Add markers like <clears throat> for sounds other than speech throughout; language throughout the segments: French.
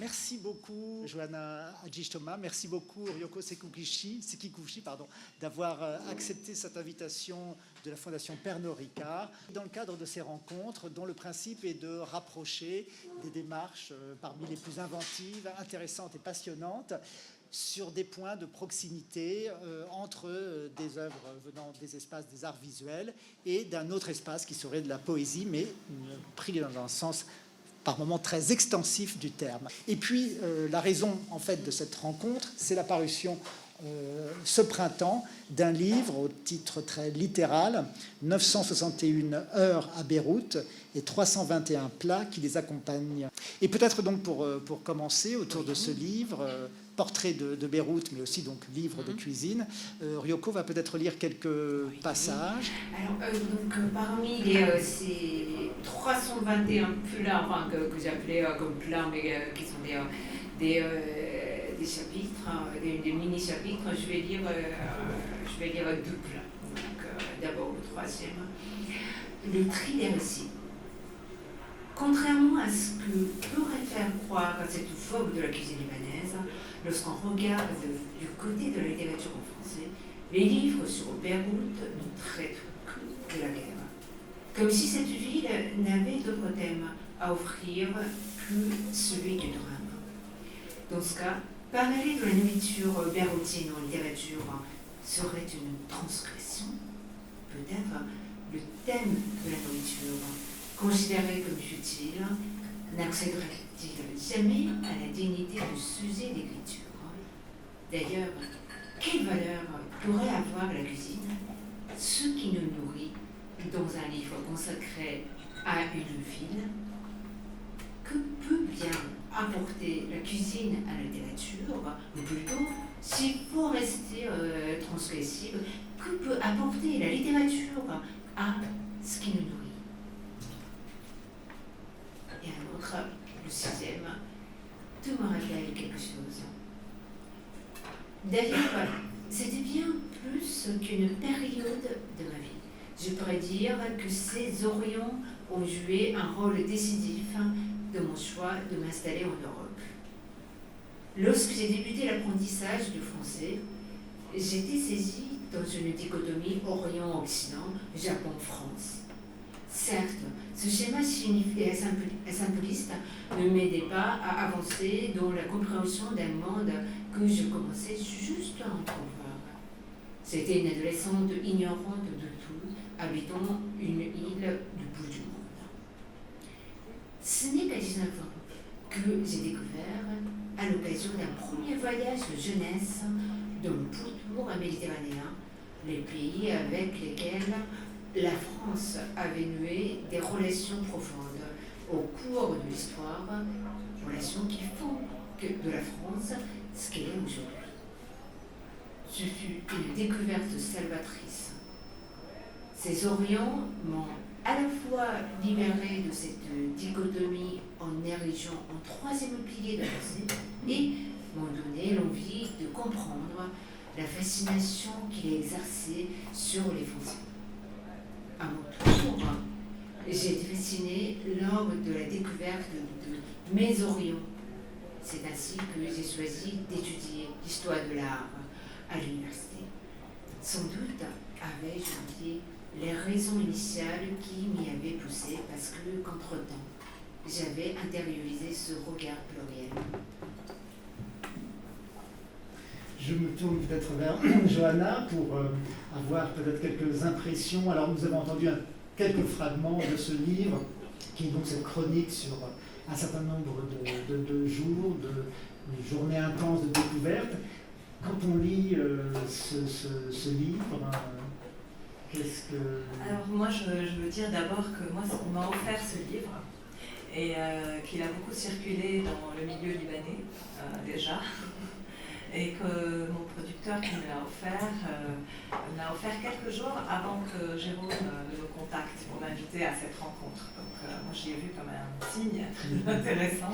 Merci beaucoup, Johanna Adjistoma. Merci beaucoup, Ryoko Sekikuchi, Sekikuchi pardon, d'avoir euh, accepté cette invitation de la Fondation Pernod Ricard dans le cadre de ces rencontres dont le principe est de rapprocher des démarches euh, parmi les plus inventives, intéressantes et passionnantes sur des points de proximité euh, entre des œuvres venant des espaces des arts visuels et d'un autre espace qui serait de la poésie, mais pris dans un sens par moments très extensif du terme. Et puis, euh, la raison en fait de cette rencontre, c'est l'apparition euh, ce printemps d'un livre au titre très littéral, 961 heures à Beyrouth et 321 plats qui les accompagnent. Et peut-être donc pour, euh, pour commencer autour de ce livre, portrait de, de Beyrouth, mais aussi donc livre de cuisine, euh, Ryoko va peut-être lire quelques passages. Alors, euh, donc, euh, parmi les, euh, ces 321 plats, enfin, que, que j'appelais euh, comme plats, mais euh, qui sont des, des, euh, des chapitres, hein, des, des mini-chapitres, je vais lire, euh, je vais lire deux plats. Donc, euh, d'abord le troisième, le tri des récits. Contrairement à ce que pourrait faire croire cette vogue de la cuisine libanaise, lorsqu'on regarde du côté de la littérature en français, les livres sur Beyrouth ne traitent que de la guerre. Comme si cette ville n'avait d'autre thème à offrir que celui du drame. Dans ce cas, parler de la nourriture beyrouthine en littérature serait une transgression. Peut-être le thème de la nourriture, considéré comme futile, n'accéderait-il jamais à la dignité de sujet d'écriture. D'ailleurs, quelle valeur pourrait avoir la cuisine? Ce qui nous nourrit dans un livre consacré à une ville. Que peut bien apporter la cuisine à la littérature? Ou plutôt, s'il faut rester euh, que peut apporter la littérature à ce qui nous nourrit? Et un autre, le sixième, tout me rappelle quelque chose. D'ailleurs, c'était bien plus qu'une période de ma vie. Je pourrais dire que ces Orients ont joué un rôle décisif dans mon choix de m'installer en Europe. Lorsque j'ai débuté l'apprentissage du français, j'étais saisie dans une dichotomie Orient-Occident, Japon-France. Certes, ce schéma symboliste ne m'aidait pas à avancer dans la compréhension d'un monde que je commençais juste à entrevoir. C'était une adolescente ignorante de tout, habitant une île du bout du monde. Ce n'est qu'à 19 ans que j'ai découvert, à l'occasion d'un premier voyage de jeunesse dans le pourtour méditerranéen, les pays avec lesquels la France avait noué des relations profondes au cours de l'histoire, relations qui font de la France ce qu'elle est aujourd'hui. Ce fut une découverte salvatrice. Ces Orients m'ont à la fois libéré de cette dichotomie en érigeant en troisième pilier de la pensée et m'ont donné l'envie de comprendre la fascination qu'il a exercée sur les Français. À mon tour, j'ai fascinée lors de la découverte de, mes Orients. C'est ainsi que j'ai choisi d'étudier l'histoire de l'art à l'université. Sans doute avais-je oublié les raisons initiales qui m'y avaient poussé parce que, qu'entre-temps, j'avais intériorisé ce regard pluriel. Je me tourne peut-être vers <clears throat> Johanna pour euh, avoir peut-être quelques impressions. Alors nous avons entendu quelques fragments de ce livre, qui est donc cette chronique sur un certain nombre de, jours, de, journées intenses de découverte. Quand on lit euh, ce, livre, euh, qu'est-ce que... Alors moi, je, veux dire d'abord que moi, on m'a offert ce livre et euh, qu'il a beaucoup circulé dans le milieu libanais euh, déjà. Et que mon producteur qui me l'a offert, euh, l'a offert quelques jours avant que Jérôme euh, me contacte pour m'inviter à cette rencontre. Donc euh, moi, j'y ai vu comme un signe <laughs> intéressant.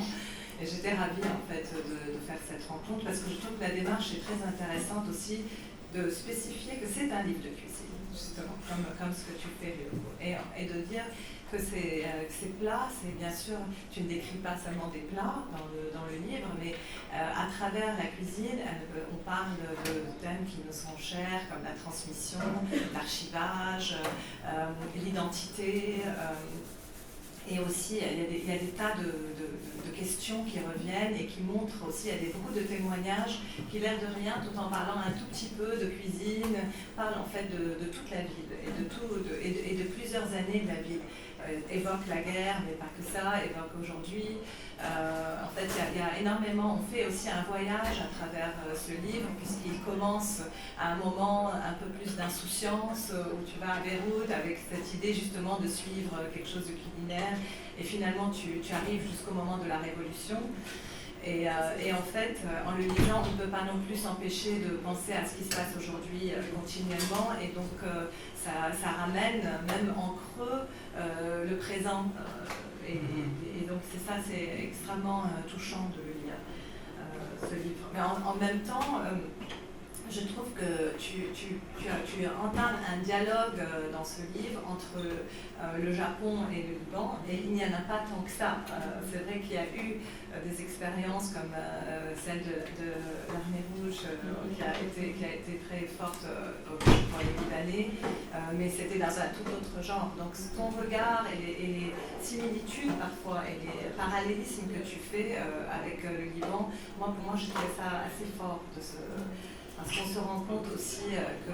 Et j'étais ravie en fait de faire cette rencontre parce que je trouve que la démarche est très intéressante aussi de spécifier que c'est un livre de cuisine, justement, comme, comme ce que tu fais, et, et de dire que ces, euh, plats, c'est bien sûr, tu ne décris pas seulement des plats dans le, dans le livre, mais euh, à travers la cuisine, euh, on parle de thèmes qui nous sont chers, comme la transmission, l'archivage, l'identité. Et aussi, il y, a des, tas de, questions qui reviennent et qui montrent aussi, il des, beaucoup de témoignages qui, l'air de rien, tout en parlant un tout petit peu de cuisine, parlent en fait de, toute la ville et de plusieurs années de la ville. Euh, évoque la guerre, mais pas que ça, évoque aujourd'hui. Euh, en fait, il y, a énormément, on fait aussi un voyage à travers euh, ce livre, puisqu'il commence à un moment un peu plus d'insouciance, où tu vas à Beyrouth avec cette idée justement de suivre quelque chose de culinaire, et finalement tu, arrives jusqu'au moment de la Révolution. Et, en fait, en le lisant, on ne peut pas non plus s'empêcher de penser à ce qui se passe aujourd'hui continuellement. Et donc, ça, ramène même en creux le présent. Euh, et, donc c'est ça, c'est extrêmement euh, touchant de lire ce livre. Mais en, même temps, je trouve que tu, tu, tu, tu, entames un dialogue dans ce livre entre le Japon et le Liban, et il n'y en a pas tant que ça. c'est vrai qu'il y a eu des expériences comme euh, celle de, l'armée rouge euh, qui, a été, qui a été très forte euh, pour les Libanais, mais c'était dans un tout autre genre. Donc ton regard et les, similitudes parfois et les parallélismes que tu fais avec le Liban, moi pour moi je trouvais ça assez fort de ce, parce qu'on se rend compte aussi que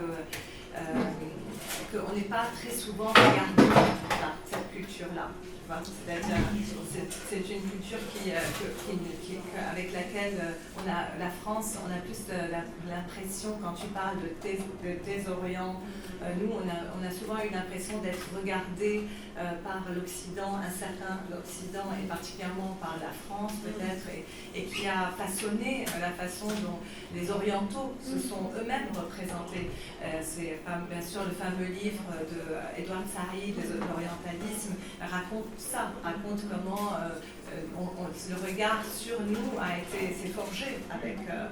qu'on n'est pas très souvent regardé. Par cette culture-là. C'est une culture qui, euh, avec laquelle euh, on a, la France, on a plus l'impression, quand tu parles de tes, de Orient, euh, nous, on a, souvent eu l'impression d'être regardé par l'Occident, un certain l'Occident, et particulièrement par la France peut-être, et, qui a façonné la façon dont les Orientaux se sont eux-mêmes représentés. C'est bien sûr le fameux livre d'Edouard Said, L'orientalisme, raconte ça, raconte comment euh, euh, le regard sur nous a été s'est forgé avec, euh,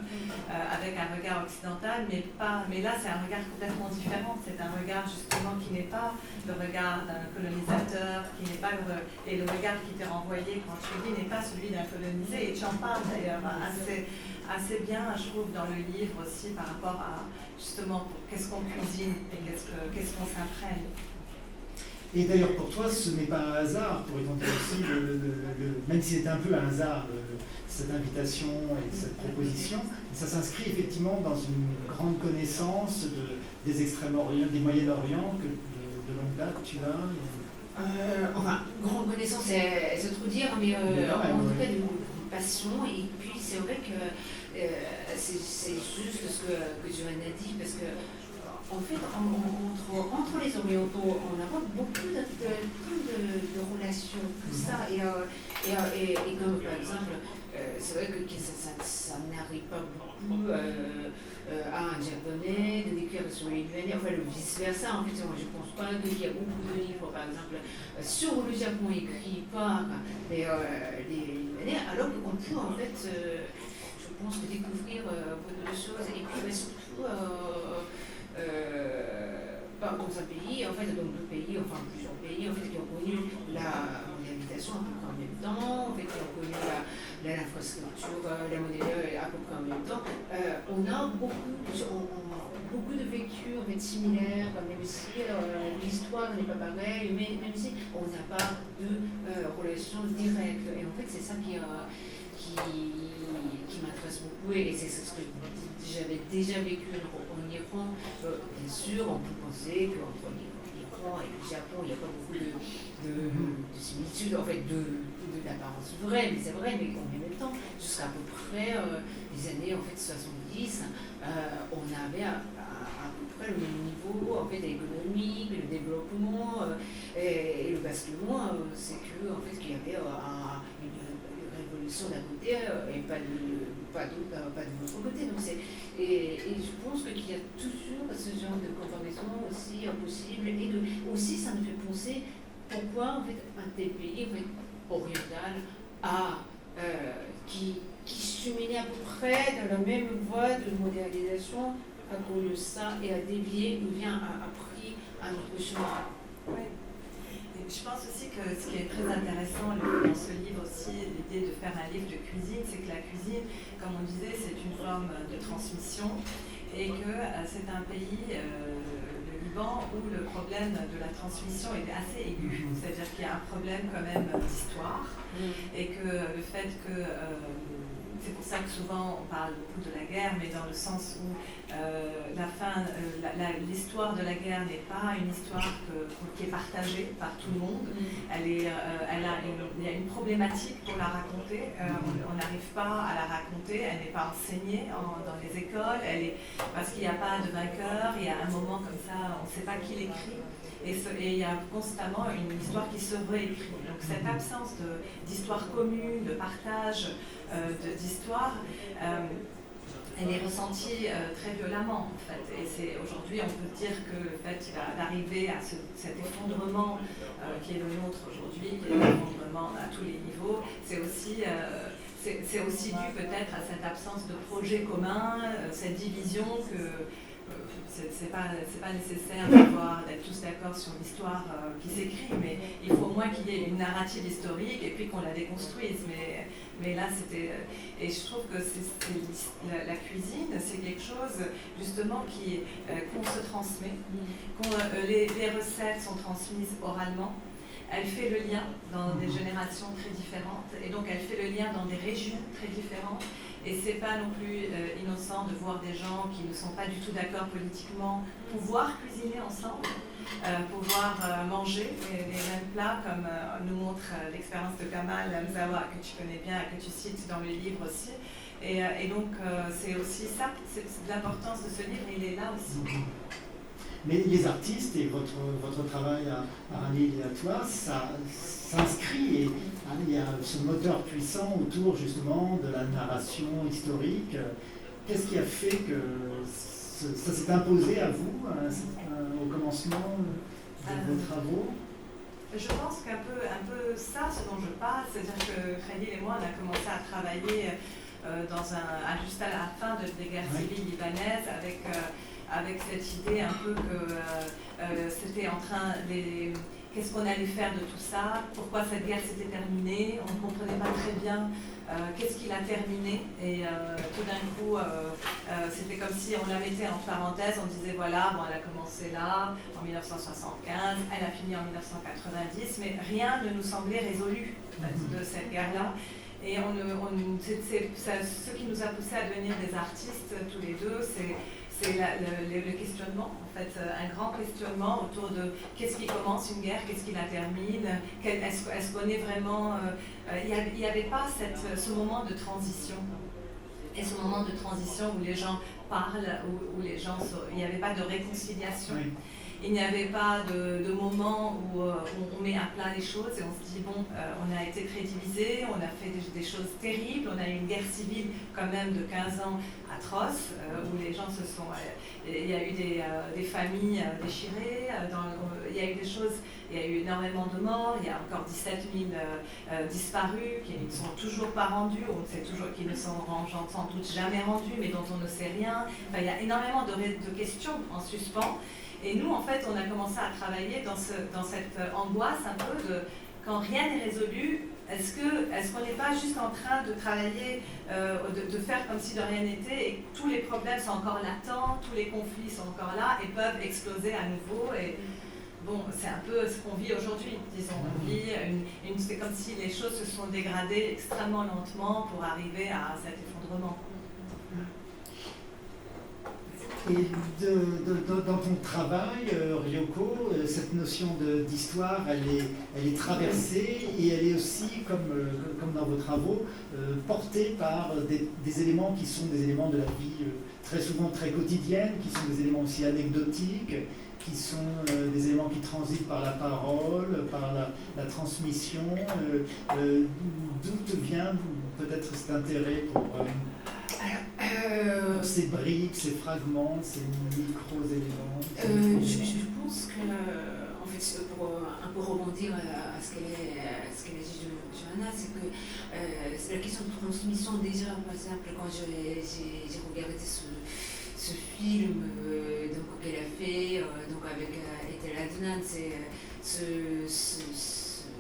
avec un regard occidental, mais, pas, mais là c'est un regard complètement différent. C'est un regard justement qui n'est pas le regard d'un colonisateur, qui n'est pas le, et le regard qui t'est renvoyé quand tu lis n'est pas celui d'un colonisé. Et tu en parles d'ailleurs assez, assez bien, je trouve, dans le livre aussi par rapport à justement qu'est-ce qu'on cuisine et qu'est-ce qu'on s'imprègne. Et d'ailleurs, pour toi, ce n'est pas un hasard, pourrait-on dire aussi, le, même si c'est un peu un hasard, cette invitation et cette proposition, ça s'inscrit effectivement dans une grande connaissance de, des Extrêmes-Orient, des Moyen-Orient que de, longue date tu as. Euh, enfin, grande connaissance, c'est trop dire, mais euh, en tout cas de passion. Et puis c'est vrai que euh, c'est juste ce que, que Joanne a dit, parce que en fait, entre, entre, les orientaux, on a beaucoup de, de, de, relations, tout ça. Et, euh, euh, et, et, comme par exemple, euh, c'est vrai que ça, ça, n'arrive pas beaucoup à un japonais de décrire sur les Libanais, enfin le vice-versa. En fait, moi, je ne pense pas qu'il y a beaucoup de livres, par exemple, sur le Japon écrit par les, Libanais, alors qu'on peut en fait, je pense, découvrir beaucoup de choses. Et puis, mais surtout, dans un pays, en fait, donc deux pays, enfin plusieurs pays, en fait, qui ont connu la mondialisation à peu près en même temps, en fait, qui ont connu l'infrastructure, la, la monnaie à peu près en même temps. Euh, on a beaucoup, beaucoup de vécus similaires, même si euh, l'histoire n'est pas pareille, mais même si on n'a pas de euh, relation directe. Et en fait, c'est ça qui, qui, m'intéresse beaucoup, et c'est ce que j'avais déjà vécu en Iran. Euh, bien sûr, on peut penser qu'entre l'Iran et le Japon, il n'y a pas beaucoup de, de, similitudes, en fait, de, d'apparence vraie, mais c'est vrai, mais en même temps, jusqu'à peu près euh, les années en fait, 70, euh, on avait à, peu près le même niveau en fait, économique, le développement et, le basculement, c'est que en fait, qu'il y avait une, révolution d'un côté et pas de pas pas de l'autre côté. Donc et, et, je pense qu'il y a toujours ce genre de conformation aussi impossible. Et aussi, ça me fait penser pourquoi en fait, un tel pays oriental a, euh, qui, qui cheminait à peu près dans la même voie de modélisation à cause de ça et a dévié ou bien a, pris un autre chemin. Je pense aussi que ce qui est très intéressant dans ce livre aussi, l'idée de faire un livre de cuisine, c'est que la cuisine, comme on disait, c'est une forme de transmission et que euh, c'est un pays, euh, le Liban, où le problème de la transmission est assez aigu. Mhm. C'est-à-dire qu'il y a un problème quand même d'histoire mm. et que le fait que... Euh, c'est pour ça que souvent on parle beaucoup de la guerre, mais dans le sens où euh, la fin, euh, l'histoire de la guerre n'est pas une histoire qui est partagée par tout le monde. Mm. Elle est, euh, elle a il y a une problématique pour la raconter. on n'arrive pas à la raconter. Elle n'est pas enseignée dans les écoles. Elle est, parce qu'il n'y a pas de vainqueur. Il y a un moment comme ça, on ne sait pas qui l'écrit. Et, il y a constamment une histoire qui se réécrit. Donc cette absence d'histoire commune, de partage euh, d'histoire, euh, elle est ressentie euh, très violemment en fait. Et c'est aujourd'hui, on peut dire que le fait d'arriver à cet effondrement qui est le nôtre aujourd'hui, qui est l'effondrement à tous les niveaux, c'est aussi c'est aussi dû peut-être à cette absence de projet commun, cette division que c'est pas, pas nécessaire d'être tous d'accord sur l'histoire euh, qui s'écrit, mais il faut au moins qu'il y ait une narrative historique et puis qu'on la déconstruise. Mais, mais là, c'était. Euh, et je trouve que la, cuisine, c'est quelque chose justement qui euh, qu'on se transmet, les, les recettes sont transmises oralement. Elle fait le lien dans des générations très différentes et donc elle fait le lien dans des régions très différentes. Et c'est pas non plus euh, innocent de voir des gens qui ne sont pas du tout d'accord politiquement pouvoir cuisiner ensemble, euh, pouvoir euh, manger les, mêmes plats, comme nous montre l'expérience de Kamal Mzawa, que tu connais bien et que tu cites dans le livre aussi. Et, et donc, c'est aussi ça, c'est l'importance de ce livre, il est là aussi. Mais les artistes et votre, votre travail à, à et à toi, ça s'inscrit et hein, il y a ce moteur puissant autour justement de la narration historique. Qu'est-ce qui a fait que ça s'est imposé à vous hein, au commencement de vos travaux? je pense qu'un peu, un peu ça, ce dont je parle, c'est-à-dire que Khalil et moi, on a commencé à travailler euh, dans un, juste à la fin de, des guerres civiles libanaises avec euh, avec cette idée un peu que euh, euh, c'était en train de qu'est-ce qu'on allait faire de tout ça, pourquoi cette guerre s'était terminée, on ne comprenait pas très bien euh, qu'est-ce qui l'a terminé. Et tout d'un coup, c'était comme si on la mettait en parenthèse, on disait voilà, bon, elle a commencé là, en 1975, elle a fini en 1990, mais rien ne nous semblait résolu de cette guerre-là. Et on, on, ce qui nous a poussé à devenir des artistes tous les deux, c'est c'est le, questionnement, en fait, euh, un grand questionnement autour de qu'est-ce qui commence une guerre, qu'est-ce qui la termine, est-ce qu'on est vraiment... Euh, euh, il n'y avait pas ce moment de transition. Et ce moment de transition où les gens parlent, où, les gens... il n'y avait pas de réconciliation. Il n'y avait pas de, moment où, on met à plat les choses et on se dit, bon, on a été divisé, on a fait des, choses terribles, on a eu une guerre civile quand même de 15 ans atroce euh, où les gens se sont. Euh, il y a eu des, euh, familles déchirées, il y a eu des choses, il y a eu énormément de morts, il y a encore 17 000 disparus qui ne sont toujours pas rendus, on sait toujours qu'ils ne sont sans doute jamais rendus, mais dont on ne sait rien. il y a énormément de questions en suspens. Et nous, en fait, on a commencé à travailler dans, ce, dans cette angoisse un peu de quand rien n'est résolu, est-ce qu'on est n'est pas juste en train de travailler, euh, de, faire comme si de rien n'était et tous les problèmes sont encore latents, tous les conflits sont encore là et peuvent exploser à nouveau et, Bon, c'est un peu ce qu'on vit aujourd'hui, disons. On vit une, c'est comme si les choses se sont dégradées extrêmement lentement pour arriver à cet effondrement. Et dans ton travail, euh, Ryoko, euh, cette notion d'histoire, elle est, traversée et elle est aussi, comme, euh, dans vos travaux, portée par des, éléments qui sont des éléments de la vie très souvent très quotidienne, qui sont des éléments aussi anecdotiques, qui sont des éléments qui transitent par la parole, par la, transmission. D'où vient peut-être cet intérêt pour euh, ces briques, ces fragments, ces micro-éléments euh, je, pense que, en fait, pour un peu rebondir à ce qu'elle a dit Johanna, c'est que euh, la question de transmission, déjà, par exemple, quand j'ai regardé ce, ce film qu'elle a fait donc avec Ethel Adnan, c'est ce, ce,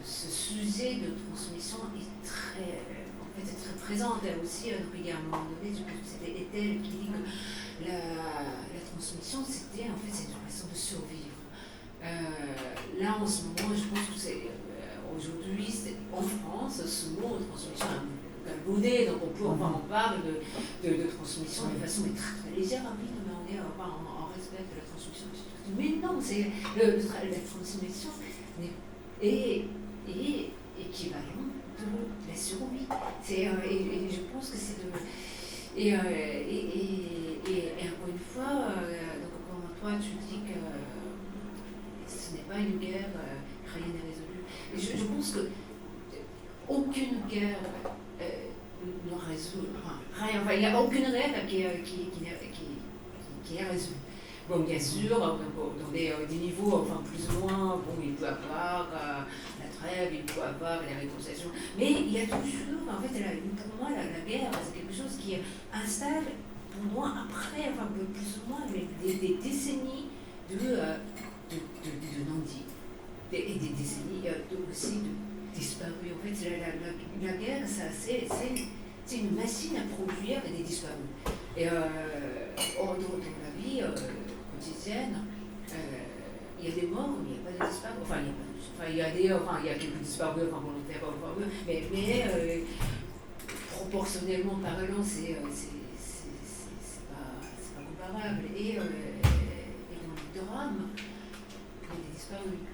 ce, sujet de transmission est très, est très présente. Elle aussi, y a un moment donné, c'était Ethel qui dit que la, la transmission, c'était en fait, une façon de survivre. là, en ce moment, je pense que c'est aujourd'hui, en France, ce mot de transmission est donc on, peut, on parle de, de, transmission de façon très, très légère. Oui, mais on est en, en, respect de la transmission. Mais non, c'est la transmission est, est équivalent de la survie. C'est, euh, et, je pense que c'est de. Et, euh, et, encore une fois, euh, donc, quand toi tu dis que ce n'est pas une guerre, rien n'est résolu je, je, pense que aucune guerre euh, ne résout rien. Enfin, il n'y a aucune règle qui, qui, qui, est résolue. Bon, bien sûr, dans des, des, niveaux enfin, plus ou moins, bon, il peut y avoir euh, trêve, il peut y avoir les réconciliations, mais il y a toujours, en fait, la, pour moi, la, la guerre, c'est quelque chose qui installe, pour moi, après, enfin, plus ou moins, des, des décennies de, euh, de, de, de non-dit et des décennies aussi de disparus. En fait, la, la, la guerre, c'est une machine à produire des disparus. Et euh, dans, la vie euh, quotidienne, euh, il y a des morts, mais il n'y a pas de disparus. Enfin, il a, enfin, il y a, des, enfin, il y a quelques disparus, enfin, enfin, mais, mais euh, proportionnellement parlant, c'est pas, pas comparable. Et, et dans le drame, il y a des disparus.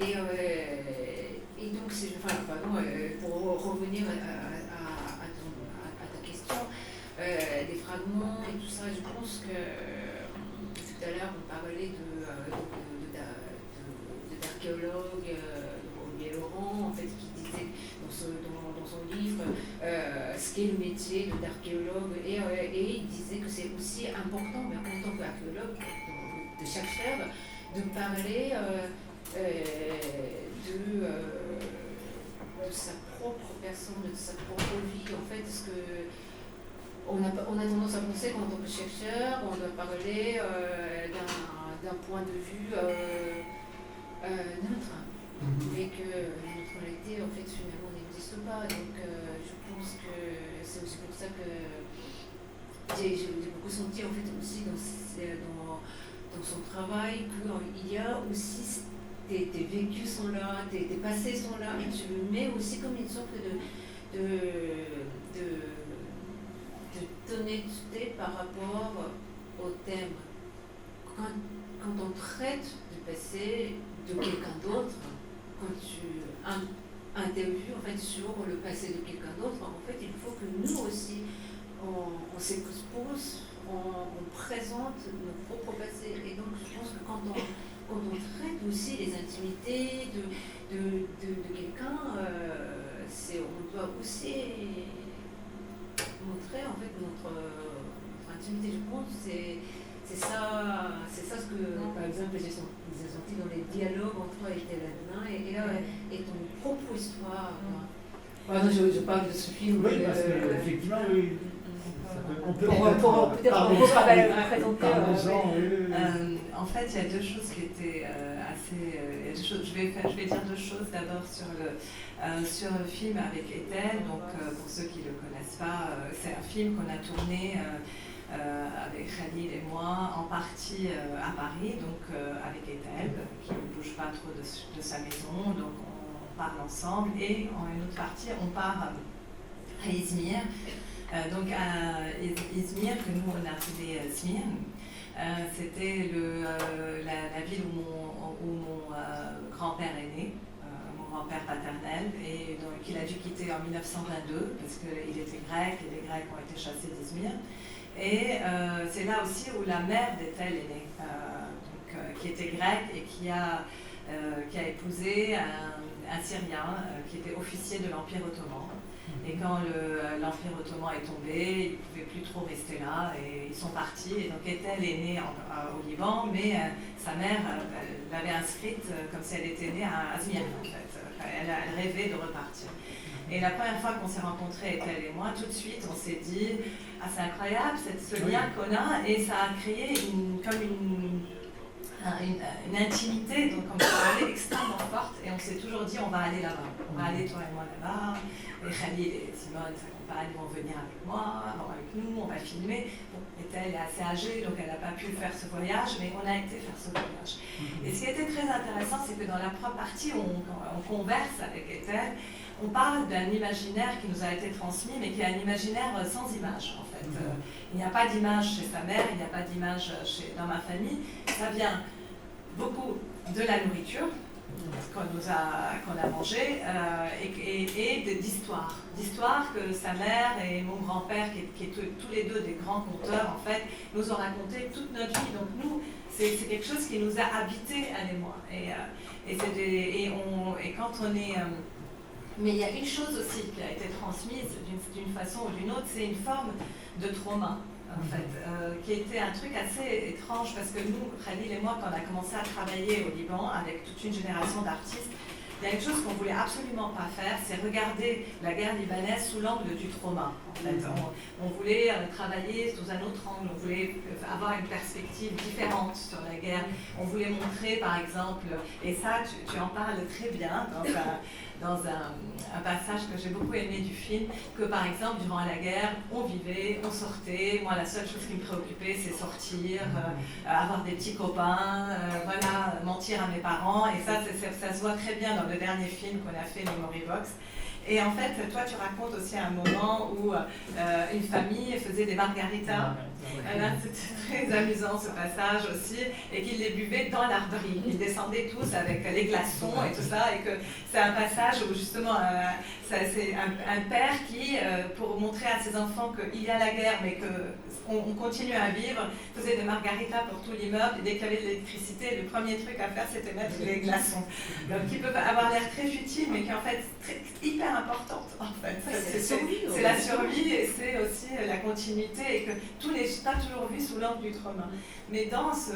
Et, euh, et donc, enfin, pardon, euh, pour revenir à, ta question, euh, des fragments et tout ça, je pense que tout à l'heure, on parlait de, d'archéologues, Olivier Laurent, en fait, qui disait dans, ce, son livre ce qu'est le métier d'archéologue, et, et il disait que c'est aussi important, mais en tant qu'archéologue, de chercheur, de parler euh, euh, de, euh, sa propre personne, de sa propre vie, en fait, parce que on a tendance à penser qu'en tant que chercheur, on doit parler d'un point de vue neutre, mhm. mais que la neutralité, en fait, finalement, n'existe pas. Donc, je pense que c'est aussi pour ça que j'ai beaucoup senti, en fait, aussi dans, dans dans son travail qu'il y a aussi tes, tes, vécus sont là, tes, tes, passés sont là, et tu le mets aussi comme une sorte de, de, de, d'honnêteté par rapport au thème. Quand, quand on traite du passé de quelqu'un d'autre, quand tu interviews en fait, sur le passé de quelqu'un d'autre, en fait, il faut que nous aussi, on, s'expose on, présente nos propres passés. Et donc, je pense que quand on, quand on traite aussi les intimités de, de, de, de quelqu'un, euh, on doit aussi montrer en fait notre, notre intimité. Je pense c'est c'est ça, c'est ça ce que, par exemple, j'ai senti dans les dialogues entre toi et Téladin, et, et là, et ton propre histoire. Pardon, je, je, parle de ce film. Oui, parce qu'effectivement, oui on peut peut-être présenter. en fait, il y a deux choses qui étaient euh, assez. Euh, je, vais faire, je vais dire deux choses. D'abord sur le, euh, sur le film avec Ethel. Donc, pour ceux qui ne le connaissent pas, c'est un film qu'on a tourné. Avec Khalil et moi, en partie à Paris, donc avec Ethel, qui ne bouge pas trop de, sa maison, donc on parle ensemble, et en une autre partie, on part à Izmir, euh, donc à Izmir, que nous on a appelé euh, Smir, euh, c'était la, ville où mon, où mon grand-père est né mon grand-père paternel, et donc il a dû quitter en 1922 parce qu'il était grec et les Grecs ont été chassés d'Izmir. Et c'est là aussi où la mère d'Ethel est née, donc, qui était grecque et qui a, épousé un Syrien qui était officier de l'Empire ottoman. Et quand l'Empire ottoman est tombé, ils ne pouvaient plus trop rester là et ils sont partis. Et donc Ethel est née au Liban, mais euh, sa mère euh, l'avait inscrite euh, comme si elle était née à Azmir en fait. Elle, elle, rêvait de repartir. Et la première fois qu'on s'est rencontrés, Ethel et moi, tout de suite, on s'est dit Ah, c'est incroyable ce lien qu'on a, et ça a créé une, comme une une, intimité, donc on peut extrêmement forte, et on s'est toujours dit on va aller là-bas, on va aller toi et moi là-bas, et Khalil et Simone s'accompagnent, vont venir avec moi, avec nous, on va filmer. Bon, elle est assez âgée, donc elle n'a pas pu faire ce voyage, mais on a été faire ce voyage. Et ce qui était très intéressant, c'est que dans la première partie, on, on converse avec Ethel, on parle d'un imaginaire qui nous a été transmis, mais qui est un imaginaire sans image, en fait. Mhm. il n'y a pas d'image chez sa mère, il n'y a pas d'image dans ma famille. Ça vient beaucoup de la nourriture qu'on a, qu'on a mangé euh, et, et, d'histoire. D'histoire que sa mère et mon grand-père, qui, étaient tous les deux des grands conteurs, en fait, nous ont raconté toute notre vie. Donc nous, c'est, quelque chose qui nous a habité, elle et moi. Et, euh, et, et, on, et quand on est... Euh, mais il y a une chose aussi qui a été transmise d'une façon ou d'une autre, c'est une forme de trauma en fait, euh, qui était un truc assez étrange parce que nous, Khalil et moi, quand on a commencé à travailler au Liban avec toute une génération d'artistes, il y a une chose qu'on voulait absolument pas faire, c'est regarder la guerre libanaise sous l'angle du trauma. En fait. on, voulait euh, travailler sous un autre angle, on voulait euh, avoir une perspective différente sur la guerre. On voulait montrer, par exemple, et ça, tu, tu en parles très bien dans dans un, passage que j'ai beaucoup aimé du film, que par exemple, durant la guerre, on vivait, on sortait. Moi, la seule chose qui me préoccupait, c'est sortir, euh, avoir des petits copains, euh, voilà, mentir à mes parents. Et ça, ça se voit très bien dans le dernier film qu'on a fait, Memory Box. Et en fait, toi, tu racontes aussi un moment où euh, une famille faisait des margaritas. C'était <laughs> très amusant ce passage aussi, et qu'ils les buvaient dans l'arberie. Ils descendaient tous avec les glaçons et tout ça, et que c'est un passage où justement, euh, c'est un, père qui, euh, pour montrer à ses enfants qu'il y a la guerre, mais qu'on on continue à vivre, faisait des margaritas pour tout l'immeuble, et dès qu'il y avait de l'électricité, le premier truc à faire, c'était mettre les glaçons. Donc, qui peuvent avoir l'air très futiles, mais qui en fait très, hyper importante, en fait. c'est la survie, et c'est aussi la continuité, et que tous les pas toujours vu sous l'angle du trauma. Mais dans ce,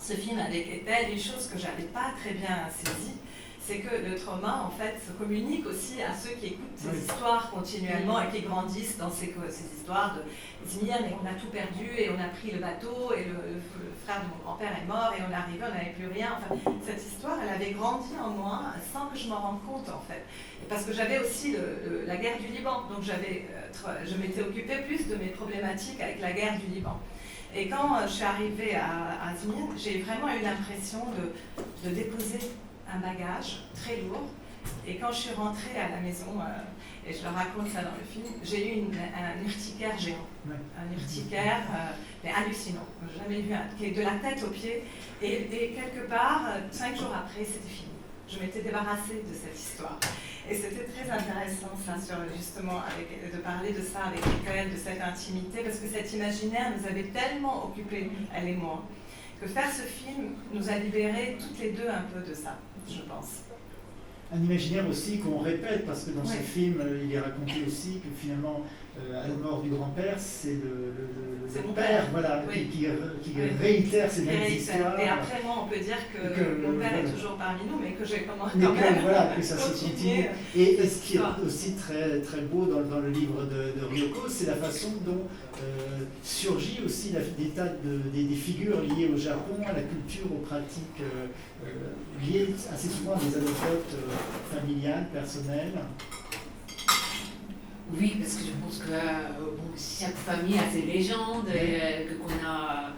ce film avec Ethel, une chose que j'avais pas très bien saisie, c'est que le trauma, en fait, se communique aussi à ceux qui écoutent ces histoires continuellement et qui grandissent dans ces, ces histoires de dire mais on a tout perdu et on a pris le bateau et le, frère de mon grand-père est mort et on est arrivé, on n'avait plus rien. Enfin, cette histoire, elle avait grandi en moi sans que je m'en rende compte, en fait. parce que j'avais aussi la guerre du Liban, donc j'avais, euh, je m'étais occupée plus de mes problématiques avec la guerre du Liban. Et quand euh, je suis arrivée à, Azmir, j'ai vraiment eu l'impression de, de déposer un bagage très lourd. Et quand je suis rentrée à la maison, euh, et je le raconte ça dans le film, j'ai eu un urticaire géant. Un urticaire, euh, mais hallucinant. jamais vu un, qui est de la tête aux pieds. Et, quelque part, euh, cinq jours après, c'était fini. Je m'étais débarrassée de cette histoire. Et c'était très intéressant, ça, sur, justement, avec, de parler de ça avec elle, de cette intimité, parce que cet imaginaire nous avait tellement occupés, elle et moi, que faire ce film nous a libérés toutes les deux un peu de ça je pense. Un imaginaire aussi qu'on répète, parce que dans ce film, il est raconté aussi que finalement, euh, à la mort du grand-père, c'est le, le, père, voilà, qui, qui, réitère ces mêmes histoires. Et après, moi, on peut dire que, mon père est toujours parmi nous, mais que j'ai commencé quand même. Voilà, que ça se continue. Et, ce qui est aussi très, très beau dans, dans le livre de, de Ryoko, c'est la façon dont euh, surgit aussi la, des tas de, des, figures liées au Japon, à la culture, aux pratiques euh, liées assez souvent à des anecdotes familiales, personnelles. Oui, parce que je pense que euh, chaque famille a ses légendes euh, qu'on a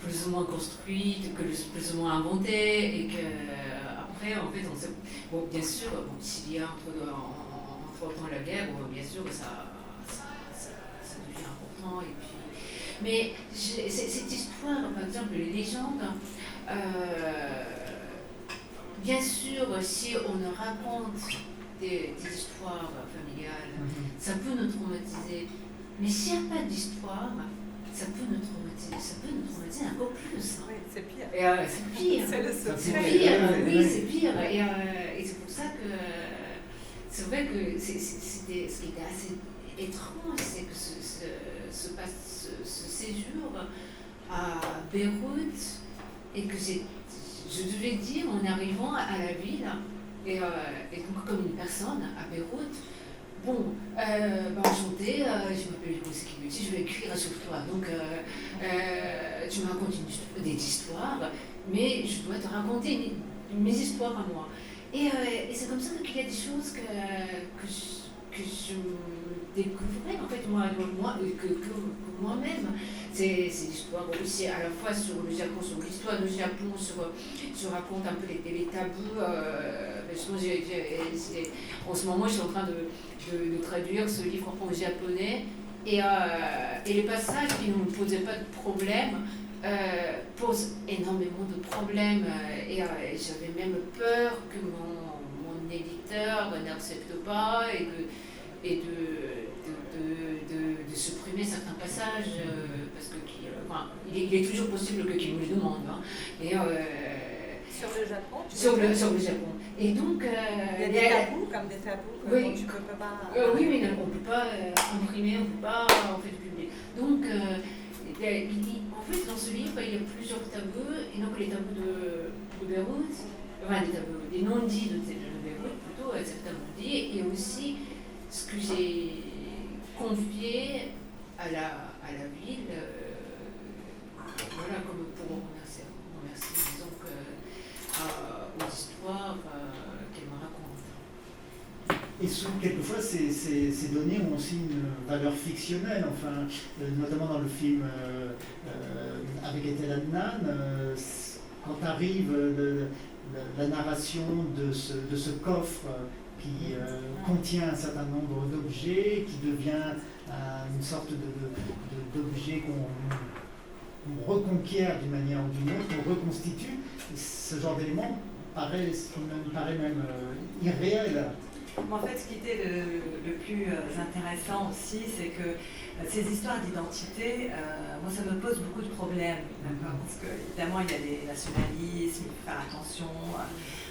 plus ou moins construites, que plus ou moins inventées, et que euh, après, en fait, on sait, bon, bien sûr, bon, s'il y a entre, entre temps la guerre, bon, bien sûr, ça, ça, ça, devient important. Et puis, mais cette histoire, par exemple, les légendes, bien sûr, si on raconte des histoires ça peut nous traumatiser. Mais s'il n'y a pas d'histoire, ça peut nous traumatiser, ça peut nous traumatiser encore plus. Oui, c'est pire. Euh, c'est pire. <laughs> c'est le C'est pire, oui, c'est pire. Et, euh, et c'est pour ça que c'est vrai que c'était, ce qui était assez étrange, c'est que ce, ce, ce, séjour à Beyrouth, et que je devais dire en arrivant à la ville, et, euh, et donc comme une personne à Beyrouth, Bon, euh, bah, euh, je m'appelle Yoko je vais écrire sur toi. Donc, euh, euh, tu me racontes des histoires, mais je dois te raconter mes histoires à moi. Et, c'est comme ça qu'il y a des choses que, que, je, découvrais, en fait, moi, que moi-même. C'est l'histoire aussi à la fois sur le Japon, sur l'histoire du Japon, sur, je raconte un peu les, tabous. Euh, en ce moment, je suis en train de, de, traduire ce livre en japonais. Et, euh, et les passages qui ne me posaient pas de problème euh, posent énormément de problèmes. Et, j'avais même peur que mon, mon éditeur n'accepte pas et, que, et de de, de, supprimer certains passages, euh, parce que euh, enfin, il, est, toujours possible que qu'il me le demande. Hein. Et, euh, sur le Japon sur le, sur le Japon. Et donc. il y a des tabous, comme des tabous, oui. tu peux pas. oui, mais on ne peut pas imprimer, on ne peut pas en fait publier. Donc, en fait, dans ce livre, il y a plusieurs tabous, et donc les tabous de, de Beyrouth, enfin, les tabous, des non-dits de, de Beyrouth plutôt, certains non-dits, et aussi ce que j'ai confié à la, à la ville, euh, voilà, comme pour remercier, remercier disons euh, aux histoires euh, qu'elle me raconte. Et souvent, quelquefois, ces, ces, ces, données ont aussi une valeur fictionnelle, enfin, notamment dans le film avec Ethel Adnan, quand arrive la narration de ce, de ce coffre qui euh, contient un certain nombre d'objets, qui devient euh, une sorte d'objet qu'on reconquiert d'une manière ou d'une autre, qu'on reconstitue. ce genre d'élément paraît, même euh, En fait, ce qui était le, plus intéressant aussi, c'est que ces histoires d'identité, moi, ça me pose beaucoup de problèmes, Parce que, évidemment, il y a des nationalismes, il faut faire attention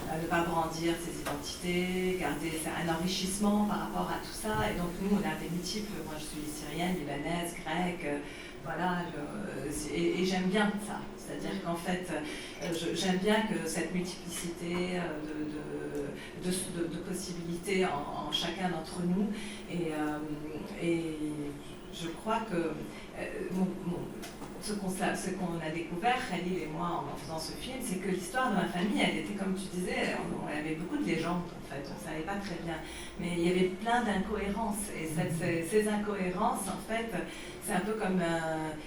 ne pas brandir ses identités, garder un enrichissement par rapport à tout ça. Et donc nous, on a des multiples, moi je suis syrienne, libanaise, grecque, euh, voilà, et, j'aime bien ça. C'est-à-dire qu'en fait, euh, j'aime bien que cette multiplicité euh, de, de, possibilités en, chacun d'entre nous. Et, et, je crois que mon, ce qu'on a découvert, Khalil et moi, en faisant ce film, c'est que l'histoire de ma famille, elle était, comme tu disais, on, avait beaucoup de légendes, en fait, on ne savait pas très bien. Mais il y avait plein d'incohérences. Et ces, incohérences, en fait, c'est un peu comme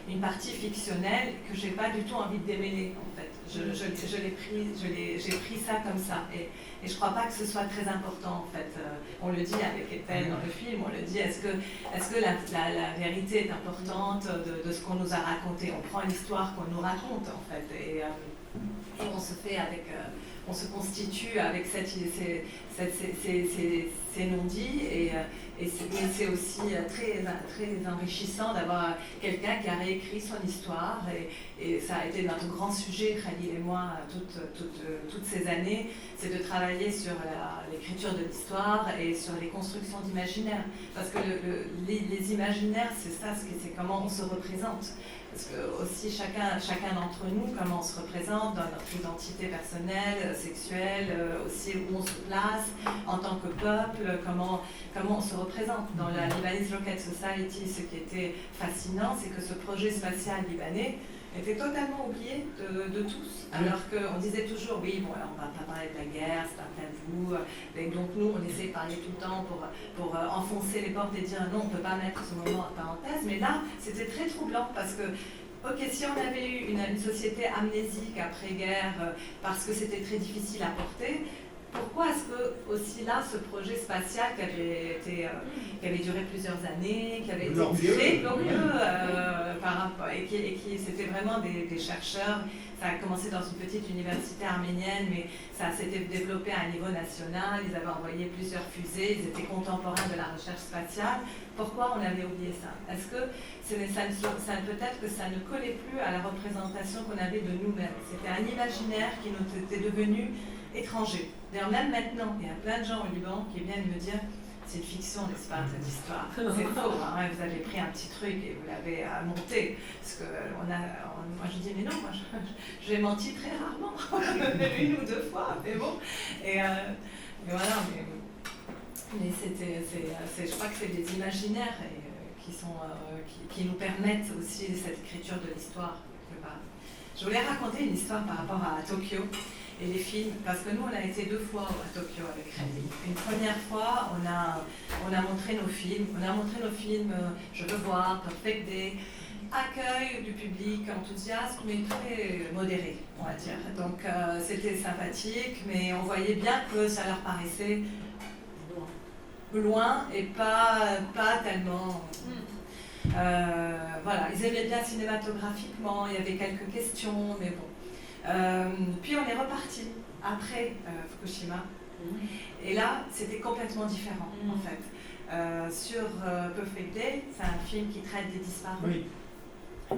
une partie fictionnelle que j'ai pas du tout envie de démêler, en fait. Je, j'ai pris ça comme ça. Et, je ne crois pas que ce soit très important, en fait. Euh, on le dit avec Ethel dans le film, on le dit, est-ce que, la, vérité est importante de, ce qu'on nous a raconté? On prend l'histoire qu'on nous raconte, en fait. Euh, on se fait avec... Euh, on se constitue avec cette, ces, ces, non-dits et, et c'est aussi très, très enrichissant d'avoir quelqu'un qui a réécrit son histoire et, et, ça a été notre grand sujet, Khalil et moi, toutes, toutes, toutes ces années, c'est de travailler sur l'écriture de l'histoire et sur les constructions d'imaginaire. Parce que les, les, imaginaires, c'est ça, c'est comment on se représente. Parce que aussi chacun, chacun d'entre nous, comment on se représente dans notre identité personnelle, sexuelle, euh, aussi où on se place en tant que peuple, comment, comment on se représente. Dans la Lebanese Rocket Society, ce qui était fascinant, c'est que ce projet spatial libanais, était totalement oublié de, tous, alors qu'on disait toujours, oui, bon, on ne va pas parler de la guerre, c'est un tabou, et donc nous, on essaie de parler tout le temps pour, pour euh, enfoncer les portes et dire non, on ne peut pas mettre ce moment en parenthèse, mais là, c'était très troublant parce que Ok, si on avait eu une, une société amnésique après-guerre euh, parce que c'était très difficile à porter, pourquoi est-ce que aussi là, ce projet spatial qui avait, été, euh, qui avait duré plusieurs années, qui avait été glorieux. euh, par rapport, et qui, et qui c'était vraiment des, des, chercheurs, ça a commencé dans une petite université arménienne, mais ça s'était développé à un niveau national, ils avaient envoyé plusieurs fusées, ils étaient contemporains de la recherche spatiale. Pourquoi on avait oublié ça? Est-ce que ça, ça, peut-être que ça ne collait plus à la représentation qu'on avait de nous-mêmes. C'était un imaginaire qui nous était devenu étranger. D'ailleurs, même maintenant, il y a plein de gens au Liban qui viennent me dire c'est une fiction, n'est-ce pas, cette histoire <laughs> C'est faux, hein, vous avez pris un petit truc et vous l'avez euh, monté. Parce que a, moi je dis, mais non, moi j'ai menti très rarement, <laughs> une ou deux fois, mais bon. Et, euh, voilà, mais, mais c'était, je crois que c'est des imaginaires euh, qui, nous permettent aussi cette écriture de l'histoire. Je voulais raconter une histoire par rapport à Tokyo et les films, parce que nous, on a été deux fois à Tokyo avec Randy. Une première fois, on a, on a montré nos films. On a montré nos films euh, Je veux voir, Perfect Day, accueil du public, enthousiasme, mais très modéré, on va dire. Donc euh, c'était sympathique, mais on voyait bien que ça leur paraissait loin et pas, pas tellement. Euh, voilà, ils aimaient bien cinématographiquement, il y avait quelques questions, mais bon. Euh, puis on est reparti après euh, Fukushima. Mm. Et là, c'était complètement différent, mm. en fait. Euh, sur Perfect Day, c'est un film qui traite des disparus.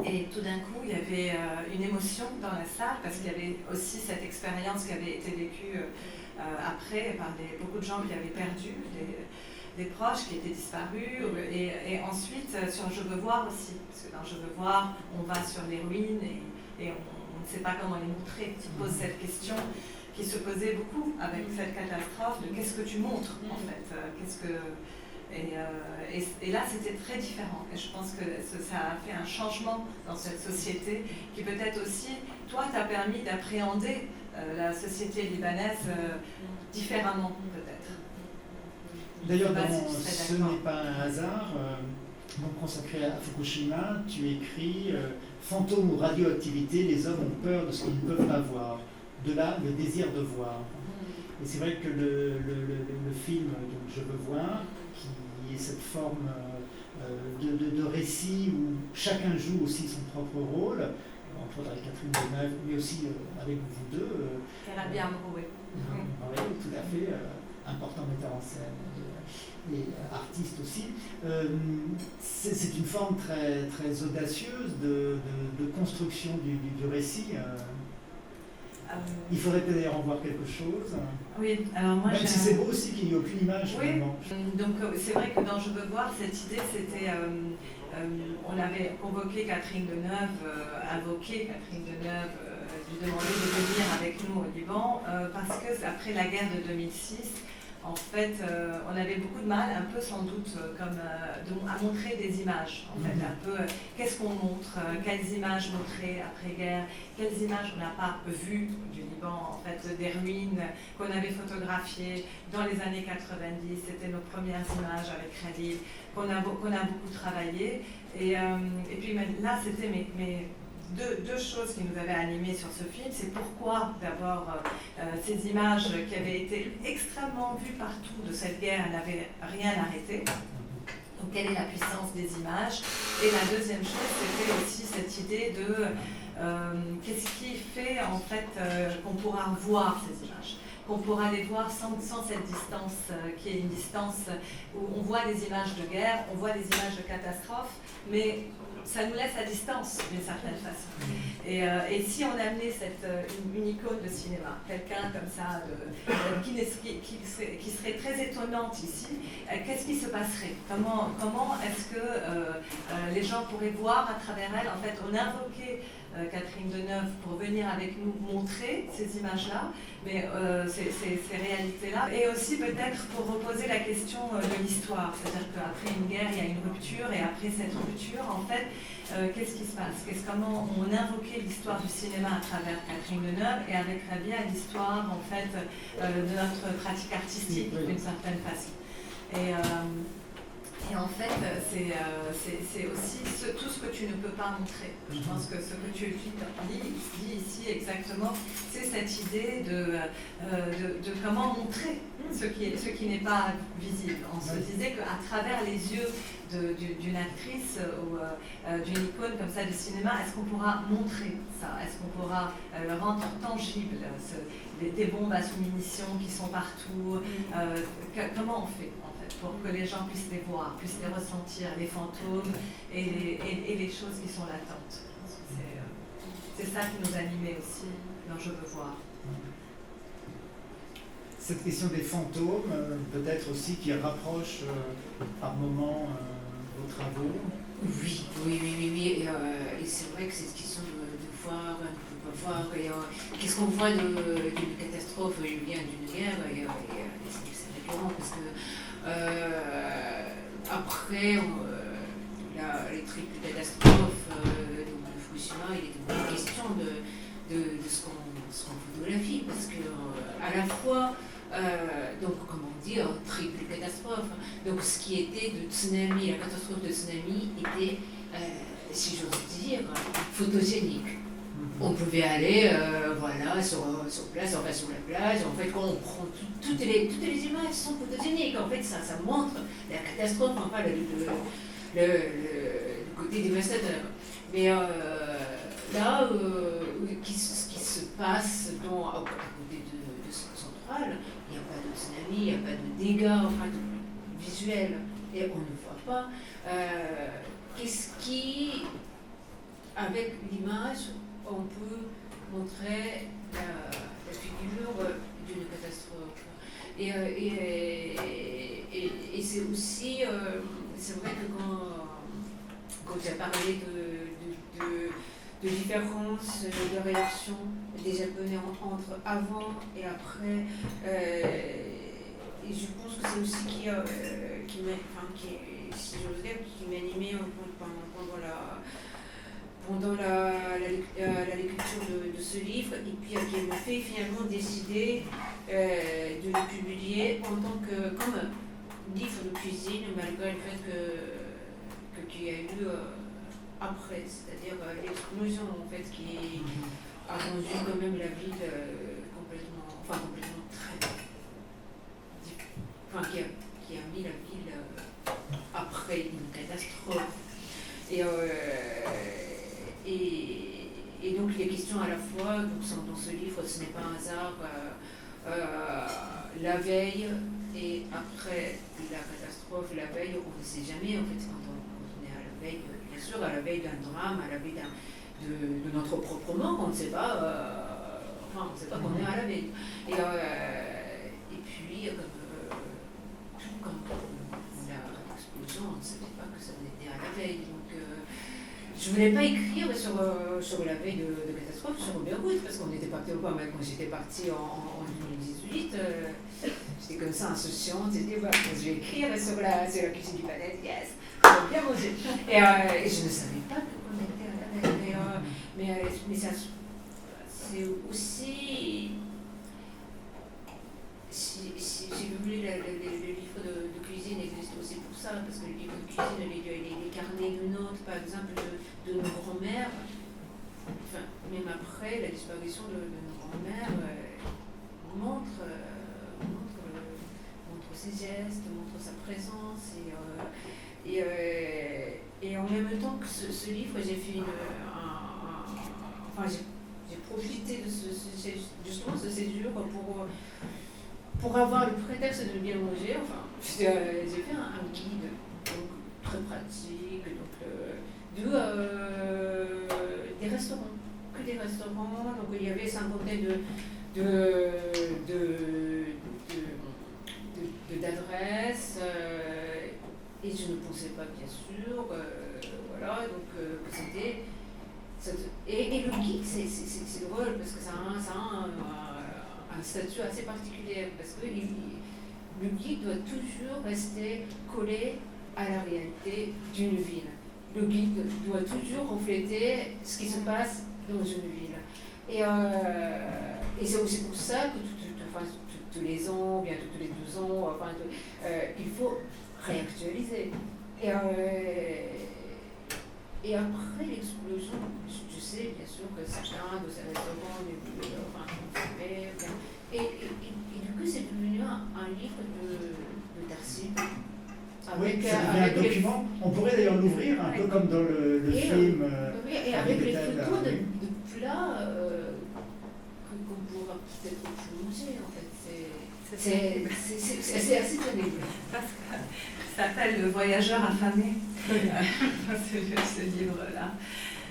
Et tout d'un coup, il y avait une émotion dans la salle parce qu'il y avait aussi cette expérience qui avait été vécue après par des, beaucoup de gens qui avaient perdu des, des proches qui étaient disparus. Et, et, ensuite, sur Je veux voir aussi, parce que dans Je veux voir, on va sur les ruines et, et on, ne sait pas comment les montrer. Tu poses cette question qui se posait beaucoup avec cette catastrophe de qu'est-ce que tu montres en fait euh, qu'est-ce que euh, et, là c'était très différent. Et je pense que ça a fait un changement dans cette société qui peut-être aussi toi t'a permis d'appréhender euh, la société libanaise différemment peut-être. D'ailleurs ce n'est pas un hasard donc consacré à Fukushima tu écris Fantôme ou radioactivité, les hommes ont peur de ce qu'ils ne peuvent pas voir. De là, le désir de voir. Mm. Et c'est vrai que le, film donc, Je veux voir, qui est cette forme euh, de, récit où chacun joue aussi son propre rôle, entre autres avec Catherine Deneuve, mais aussi euh, avec vous deux. Euh, Elle a bien oui. <laughs> Oui, tout à fait, important metteur en scène et artiste aussi. Euh, c'est une forme très, très audacieuse de, de, construction du, du, récit. Euh. Euh, il faudrait peut-être en voir quelque chose. Oui, alors moi. Même si c'est beau aussi qu'il n'y ait aucune image. Oui, donc c'est vrai que dans Je veux voir, cette idée, c'était. on avait convoqué Catherine Deneuve, invoqué Catherine Deneuve, lui demander de venir avec nous au Liban, parce que après la guerre de 2006, en fait, euh, on avait beaucoup de mal, un peu sans doute, euh, comme euh, à montrer des images. En fait, mhm. un peu, qu'est-ce qu'on montre, quelles images montrer après-guerre, quelles images on n'a pas vues du Liban, en fait, des ruines qu'on avait photographiées dans les années 90. C'était nos premières images avec Khalil, qu'on a, beaucoup travaillé. Et, et puis là, c'était mes, mes deux, choses qui nous avaient animés sur ce film. C'est pourquoi, d'abord, euh, euh, ces images qui avaient été extrêmement vues partout de cette guerre n'avaient rien arrêté. Donc, quelle est la puissance des images? Et la deuxième chose, c'était aussi cette idée de euh, qu'est-ce qui fait en fait qu'on pourra voir ces images? Qu'on pourra les voir sans, cette distance qui est une distance où on voit des images de guerre, on voit des images de catastrophe, mais ça nous laisse à distance d'une certaine façon. Et, euh, si on amenait cette, euh, une, icône de cinéma, quelqu'un comme ça, euh, qui, qui, serait, qui, serait, très étonnante ici, qu'est-ce qui se passerait? Comment, comment est-ce que les gens pourraient voir à travers elle? En fait, on invoquait Catherine Deneuve pour venir avec nous montrer ces images-là, mais ces, ces, ces réalités-là, et aussi peut-être pour reposer la question de l'histoire, c'est-à-dire qu'après une guerre, il y a une rupture, et après cette rupture, en fait, euh, qu'est-ce qui se passe? Comment on invoquait l'histoire du cinéma à travers Catherine Deneuve et avec Rabia l'histoire en fait euh, de notre pratique artistique d'une certaine façon. Et, euh, et en fait, c'est aussi tout ce que tu ne peux pas montrer. Je pense que ce que tu dis, ici exactement, c'est cette idée de, de, comment montrer ce qui, ce qui n'est pas visible. On se disait qu'à travers les yeux d'une actrice ou euh, euh, d'une icône comme ça de cinéma, est-ce qu'on pourra montrer ça? Est-ce qu'on pourra euh, le rendre tangible des, bombes à sous-munitions qui sont partout mm. Comment on fait? Pour que les gens puissent les voir, puissent les ressentir, les fantômes et les, et, les choses qui sont latentes C'est ça qui nous animait aussi dans Je veux voir. cette question des fantômes, peut-être aussi qui rapproche par moments vos travaux. Oui, oui, oui, oui, oui. Et, c'est vrai que cette question de, voir, de voir, qu'est-ce qu'on voit d'une catastrophe, bien d'une guerre, et, c'est récurrent parce que après, les triples catastrophes de Fukushima, il était beaucoup question de, de, ce qu'on photographie, parce que euh, à la fois, euh, donc comment dire, triple catastrophe, donc ce qui était de tsunami, la catastrophe de tsunami était, euh, si j'ose dire, photogénique. On pouvait aller voilà, sur, sur, place, enfin sur la plage, en fait, quand on prend toutes, les, toutes les images sont photogéniques, en fait, ça, ça montre la catastrophe, enfin, le, le, le, côté dévastateur. Mais là, qui, se passe dans, à côté de, de centrale, il n'y a pas de tsunami, il n'y a pas de dégâts visuels, et on ne voit pas. Euh, qu'est-ce qui, avec l'image, on peut montrer la, figure d'une catastrophe Et, euh, c'est aussi, euh, c'est vrai que quand, quand j'ai parlé de, de de différence de réaction des Japonais entre avant et après. Euh, et je pense que c'est aussi qui, euh, qui m'a, enfin, si j'ose dire, qui animé pendant, la, euh, lecture de, ce livre et puis qui m'a fait finalement décider de le publier en tant que comme livre de cuisine malgré le fait que qu'il y a eu après, c'est-à-dire euh, l'explosion en fait qui a rendu quand même la ville euh, complètement, enfin complètement très, enfin qui a, qui a mis la ville euh, après une catastrophe. Et, et, et, donc les questions à la fois, donc dans ce ce n'est pas un hasard, la veille et après la catastrophe, la veille, on ne sait jamais en fait quand on, quand on est à la veille bien sûr, à la veille d'un drame, à la veille de, de, notre propre mort, on ne sait pas, euh, enfin, on ne sait pas qu'on est à la veille. Et, euh, et puis, euh, tout comme l'explosion, on ne savait pas que ça était à la veille. Je voulais pas écrire sur, sur la veille de, catastrophe sur Beyrouth, parce qu'on n'était pas au point, quand j'étais partie en, 2018, j'étais comme ça insouciante, j'étais voilà, je vais écrire sur la, sur la cuisine du palais, yes bien mangé. Et, euh, et, je ne savais pas qu'on était à la veille. Mais, euh, mais, euh, mais ça, c'est aussi. Si, si, si, vous voulez, le, livre de, de, cuisine existe aussi pour ça, parce que le livre de cuisine, les, les, carnets de notes, par exemple, de, de nos grands-mères, enfin, même après la disparition de, de nos grands-mères, euh, montre, euh, montre, montre, ses gestes, montre sa présence. Et, euh, et, euh, et, en même temps que ce, livre, j'ai fait une, enfin, j'ai profité de ce, ce séjour pour, pour avoir le prétexte de bien manger. Enfin, j'ai fait un, guide donc, très pratique, donc, euh, de, euh, des restaurants, que des restaurants. Donc il y avait cinquantaine de, de, de, d'adresses. Et je ne pensais pas, bien sûr, euh, voilà, donc euh, c'était. Et, le guide, c'est drôle parce que ça ça a un, un, statut assez particulier parce que le guide doit toujours rester collé à la réalité d'une ville. Le guide doit toujours refléter ce qui se passe dans une ville. Et, euh, c'est aussi pour ça que tous les ans, bien tous les deux ans, enfin, il faut réactualiser. Euh, et après l'explosion, je, sais bien sûr que certains de ces restaurants ont enfin. Et, et, et, du coup, c'est devenu un, un, livre de, de. Avec, oui, c'est avec un document. On pourrait d'ailleurs l'ouvrir un peu comme dans le, le film. Euh, oui, et avec les photos de, de plats euh, qu'on pourra peut-être manger en fait. C'est, c'est, c'est, c'est assez terrible <laughs> s'appelle Le voyageur affamé, <laughs> ce, livre-là.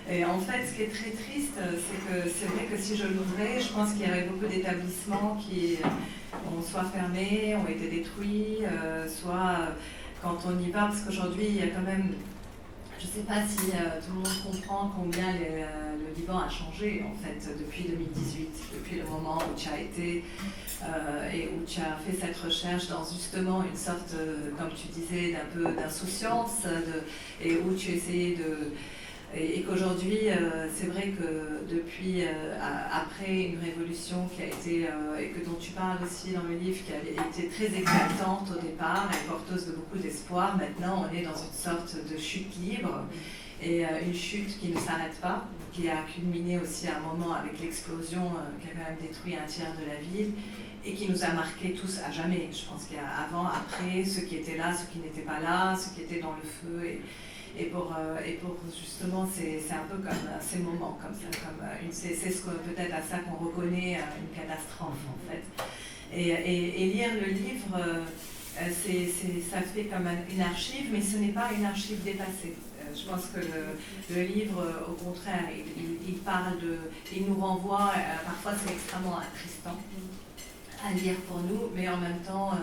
Et en fait, ce qui est très triste, c'est que c'est vrai que si je l'ouvrais, je pense qu'il y aurait beaucoup d'établissements qui ont soit fermés, ont été détruits, soit quand on y va, parce qu'aujourd'hui, il y a quand même je ne sais pas si euh, tout le monde comprend combien euh, le Liban a changé en fait depuis 2018, depuis le moment où tu as été euh, et où tu as fait cette recherche dans justement une sorte, comme tu disais, d'un peu d'insouciance et où tu essayais de et, qu'aujourd'hui, euh, c'est vrai que depuis, euh, après une révolution qui a été, euh, et que dont tu parles aussi dans le livre, qui a été très éclatante au départ et porteuse de beaucoup d'espoir, maintenant on est dans une sorte de chute libre et une chute qui ne s'arrête pas, qui a culminé aussi à un moment avec l'explosion qui a quand même détruit un tiers de la ville et qui nous a marqués tous à jamais. Je pense qu'il après, ceux qui étaient là, ceux qui n'étaient pas là, ceux qui étaient dans le feu. Et, et pour, euh, et pour justement, c'est un peu comme euh, ces moments comme ça, comme euh, c'est ce peut-être à ça qu'on reconnaît une catastrophe en fait. Et, lire le livre, c'est ça fait comme une archive, mais ce n'est pas une archive dépassée. Je pense que le, livre, au contraire, il, parle de, il nous renvoie, parfois c'est extrêmement attristant à lire pour nous, mais en même temps, euh,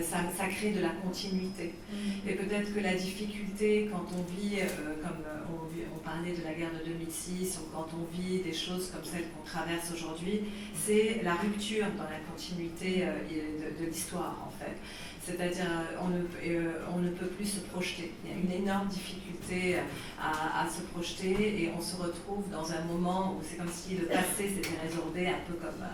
ça, ça, crée de la continuité. Mm. Et peut-être que la difficulté quand on vit, euh, comme euh, on, on, parlait de la guerre de 2006, ou quand on vit des choses comme celles qu'on traverse aujourd'hui, c'est la rupture dans la continuité de, de l'histoire en fait. C'est-à-dire on, ne, on ne peut plus se projeter. Il y a une énorme difficulté à, à, se projeter et on se retrouve dans un moment où c'est comme si le passé s'était résorbé, un peu comme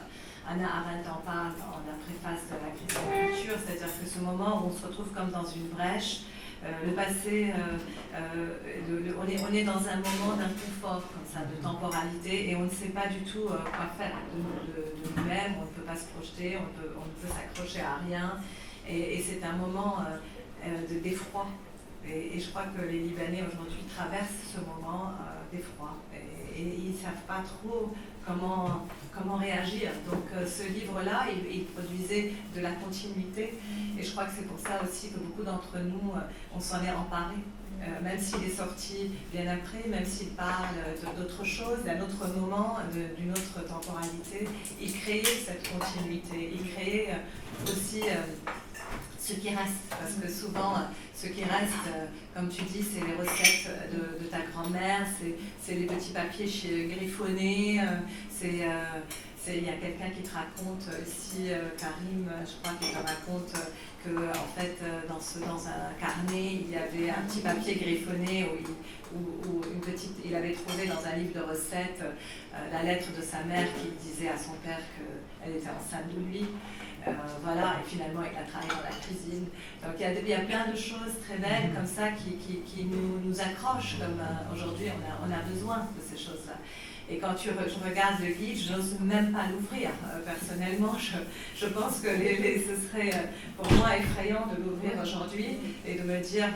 Anna Arendt en parle dans la préface de la crise de la culture, c'est-à-dire que ce moment où on se retrouve comme dans une brèche, euh, le passé, euh, euh, on, est, on, est, dans un moment d'inconfort comme ça, de temporalité, et on ne sait pas du tout quoi faire de, nous-mêmes, on ne peut pas se projeter, on, peut, on ne peut s'accrocher à rien, et, c'est un moment de d'effroi. Et, et, je crois que les Libanais aujourd'hui traversent ce moment d'effroi, et, et ils ne savent pas trop comment, comment réagir. Donc euh, ce livre-là, il, produisait de la continuité. Et je crois que c'est pour ça aussi que beaucoup d'entre nous, euh, on s'en est emparé. Euh, même s'il est sorti bien après, même s'il parle d'autre chose, d'un autre moment, d'une autre temporalité, il créait cette continuité. Il créait aussi ce qui reste. Parce que souvent, ce qui reste, comme tu dis, c'est les recettes de, ta grand-mère, c'est les petits papiers chez griffonnés, c'est il y a quelqu'un qui te raconte ici, euh, Karim, je crois qu'il te raconte que en fait dans, un carnet il y avait un petit papier griffonné où, une petite, il avait trouvé dans un livre de recettes la lettre de sa mère qui disait à son père qu'elle était enceinte de lui. Euh, voilà, et finalement, il a travaillé dans la cuisine. Donc, il y a, il plein de choses très belles comme ça qui, nous, accrochent, comme euh, aujourd'hui, on a besoin de ces choses-là. Et quand tu je regarde le guide, je n'ose même pas l'ouvrir. Euh, personnellement, je, pense que ce serait pour moi effrayant de l'ouvrir aujourd'hui et de me dire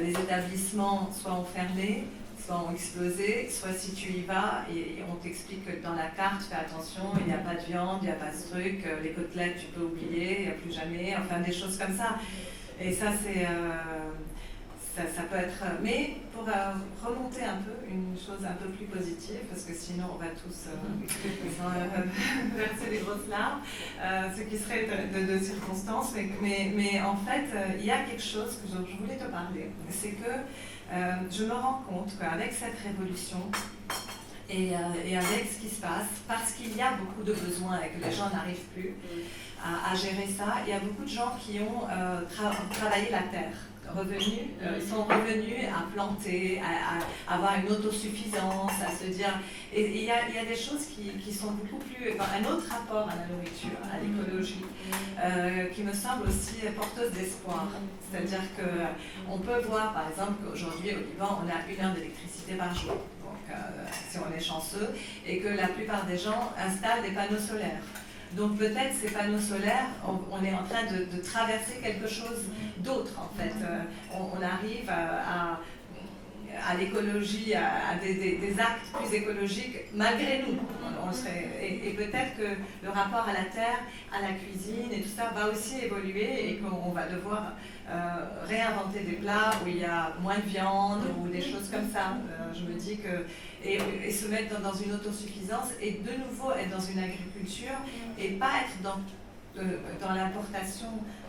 les établissements soit enfermés, soit ont explosé, soit si tu y vas et, on t'explique que dans la carte, fais attention, il n'y a pas de viande, il n'y a pas ce truc, euh, les côtelettes, tu peux oublier, il n'y a plus jamais, enfin des choses comme ça. Et ça, c'est. Euh, ça, peut être. Mais pour euh, remonter un peu, une chose un peu plus positive, parce que sinon on va tous <laughs> <laughs> verser des grosses larmes, ce qui serait de, circonstances. Mais, mais, mais, en fait, il y a quelque chose que je voulais te parler. C'est que euh, je me rends compte qu'avec cette révolution, et, euh, avec ce qui se passe, parce qu'il y a beaucoup de besoins et que les gens n'arrivent plus à, gérer ça, il y a beaucoup de gens qui ont euh, travaillé la terre revenus, euh, sont revenus à planter, à, avoir une autosuffisance, à se dire. Et il y a, des choses qui, qui, sont beaucoup plus. un autre rapport à la nourriture, à l'écologie, euh, qui me semble aussi porteuse d'espoir. C'est-à-dire qu'on peut voir, par exemple, qu'aujourd'hui au Liban, on a une heure d'électricité par jour. Donc, euh, si on est chanceux, et que la plupart des gens installent des panneaux solaires. Donc peut-être ces panneaux solaires, on, est en train de, traverser quelque chose d'autre en fait. Euh, on, arrive à, l'écologie, à, des, actes plus écologiques, malgré nous. Et, peut-être que le rapport à la terre, à la cuisine et tout ça va aussi évoluer et qu'on va devoir euh, réinventer des plats où il y a moins de viande ou des choses Euh, je me dis que. Et, se mettre dans, une autosuffisance et de nouveau être dans une agriculture et pas être dans, dans l'importation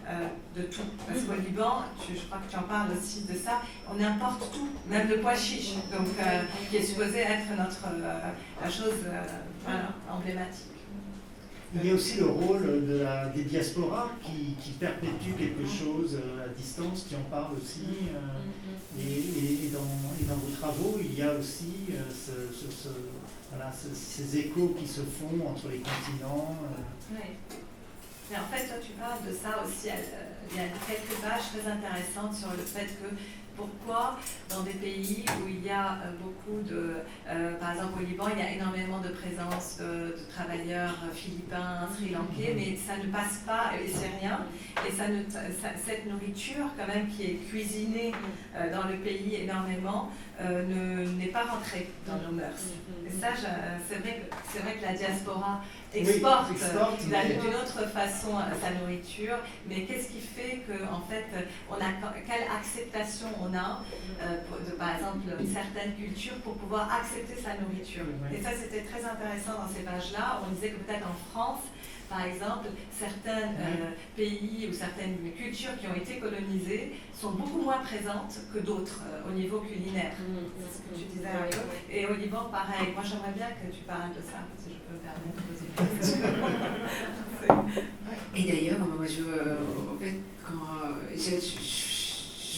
euh, de tout. Parce qu'au Liban, je, crois que tu en parles aussi de ça, on importe tout, même le pois chiche, donc, qui est supposé être notre, la chose emblématique. Il y a aussi le rôle de la, des diasporas qui, qui perpétuent quelque chose euh, à distance, qui en parlent aussi. Euh, mm-hmm. et, et, dans, et, dans, vos travaux, il y a aussi euh, ce, voilà, ces échos qui se font entre les continents. Oui. Mais en fait, toi, tu parles de ça aussi. Il y a quelques pages très intéressantes sur le fait que pourquoi dans des pays où il y a euh, beaucoup de, euh, par exemple au Liban, il y a énormément de présence de, travailleurs philippins, sri-lankais, mais ça ne passe pas, et c'est rien, et ça ne, cette nourriture quand même qui est cuisinée euh, dans le pays énormément n'est pas rentrée dans nos mœurs. Et ça, c'est vrai, vrai que la diaspora exporte, d'une autre façon sa nourriture, mais qu'est-ce qui fait que en fait, on a quelle acceptation on a euh, de, par exemple une certaine culture pour pouvoir accepter sa nourriture? Et ça, c'était très intéressant dans ces pages-là. On disait que peut-être en France, par exemple, certains euh, pays ou certaines cultures qui ont été colonisées sont beaucoup moins présentes que d'autres euh, au niveau culinaire. Mm. C'est ce que tu disais Et au Liban, pareil. Moi, j'aimerais bien que tu parles de ça, si je peux me permettre de poser. <laughs> Et d'ailleurs, moi, je, en fait, quand je,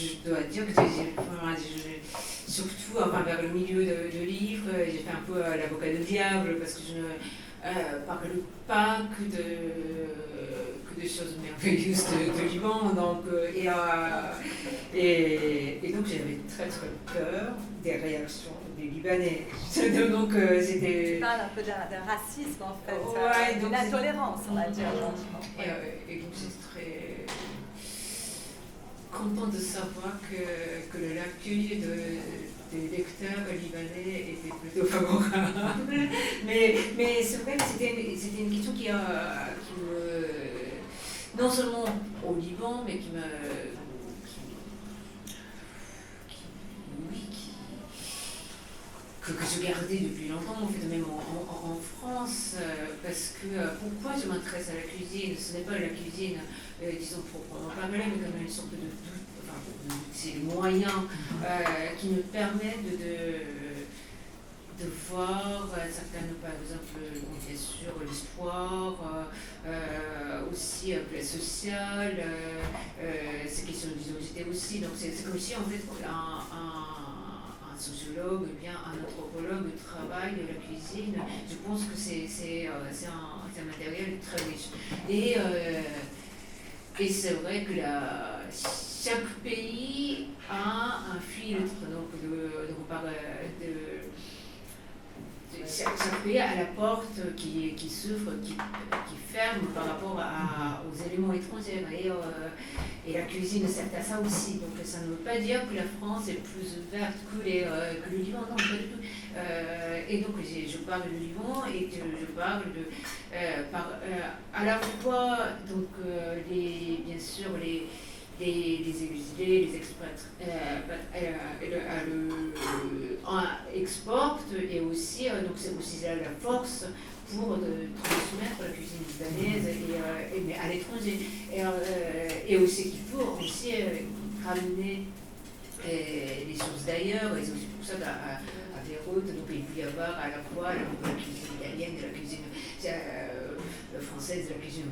je, dois dire que j'ai surtout enfin, vers le milieu de, de livre, j'ai fait un peu l'avocat du diable parce que je euh, parle pas que de, que de choses merveilleuses de, Liban. Donc, euh, et, euh, et, et, donc j'avais très très peur des réactions des Libanais. <laughs> donc c'était. Tu parles un peu d'un racisme en fait, ouais, d'une intolérance on va dire. Et, et donc c'est très content de savoir que, que l'accueil de des lecteurs libanais étaient plutôt favorables. <laughs> mais mais c'est vrai que c'était une question qui, a, me. non seulement au Liban, mais qui qui, que, je gardais depuis longtemps, en fait, même en, France, euh, parce que euh, pourquoi je m'intéresse à la cuisine? Ce n'est pas la cuisine, euh, disons, proprement parler, mais comme une sorte de c'est le moyen euh, qui nous permet de, de, voir euh, certaines, par exemple, bien sûr, l'histoire, euh, aussi la sociale, ces questions d'identité aussi. Donc c'est comme si en fait un, un sociologue, bien un anthropologue travaille la cuisine. Je pense que c'est un, un, matériel très riche. Et, et c'est vrai que la, chaque pays a un filtre donc de, de, de pays a la porte qui, qui s'ouvre, qui, qui, ferme par rapport à, aux éléments étrangers. Et, euh, et la cuisine sert à ça aussi. Donc ça ne veut pas dire que la France est plus ouverte que, les, euh, que le Liban. Non, pas du tout. Euh, et donc je parle du Liban et que je parle de, par, à la fois, donc, les, bien sûr, les les, les exilés, les expats euh, euh, euh, exportent et aussi, donc c'est aussi la force pour transmettre la cuisine libanaise et, à l'étranger. Et, aussi qu'il faut aussi ramener les choses d'ailleurs, et c'est aussi pour ça qu'à Beyrouth, donc il peut y avoir à la fois la, cuisine italienne la cuisine française, la cuisine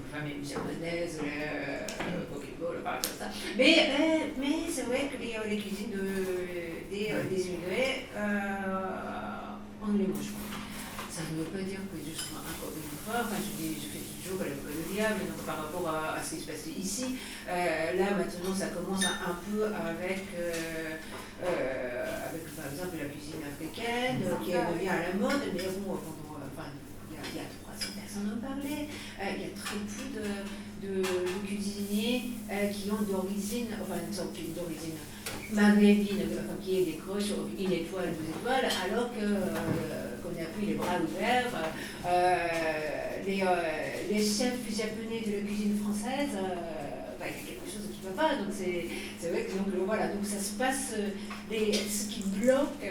japonaise, ça. Mais, mais, mais c'est vrai que les, les cuisines de, des, des immigrés, euh, on les mange Ça ne veut pas dire que je sois encore une fois, enfin je, dis, je fais toujours le, diable donc, par rapport à, ce qui se passait ici. Euh, là maintenant ça commence un, peu avec, euh, euh, avec par exemple la cuisine africaine qui revient à la mode, mais bon, pendant, enfin, il y, a, il y a personne en parlait. Euh, il y a très peu de, de, cuisiniers euh, qui ont d'origine, enfin, d'origine dit enfin, qui décroche une étoile, deux étoiles, alors que euh, qu'on a pris les bras ouverts. Euh, les, euh, les, chefs japonais de la cuisine française, bah, il y a quelque chose qui ne va pas. Donc c'est vrai que donc, voilà, donc ça se passe, les, ce qui bloque,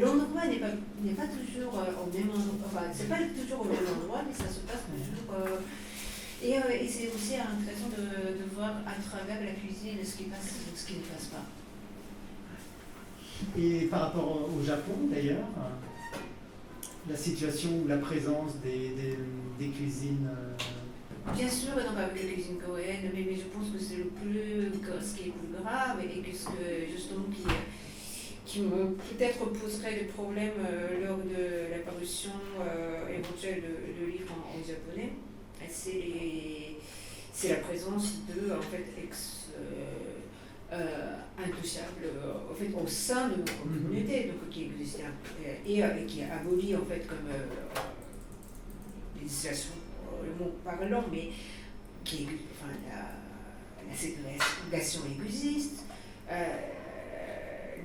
l'endroit n'est pas, pas toujours au même endroit, enfin c'est pas toujours au même endroit, mais ça se passe toujours. Et, et c'est aussi intéressant de, de, voir à travers la cuisine ce qui passe et ce qui ne passe pas. Et par rapport au Japon, d'ailleurs, la situation ou la présence des, des, des cuisines. Euh... Bien sûr, non pas avec la cuisine coréenne, mais, mais je pense que c'est le plus, ce qui est plus grave et que ce que justement qui, qui peut-être poserait des problèmes euh, lors de la parution euh, éventuelle de, de livres en, en japonais, c'est la présence de en fait ex. Euh, euh, intouchable euh, en fait, au sein de notre mhm. communauté, donc, qui existait et, euh, et, qui a aboli en fait comme euh, législation, le mot parlant, mais qui enfin, la, la ségrégation existe,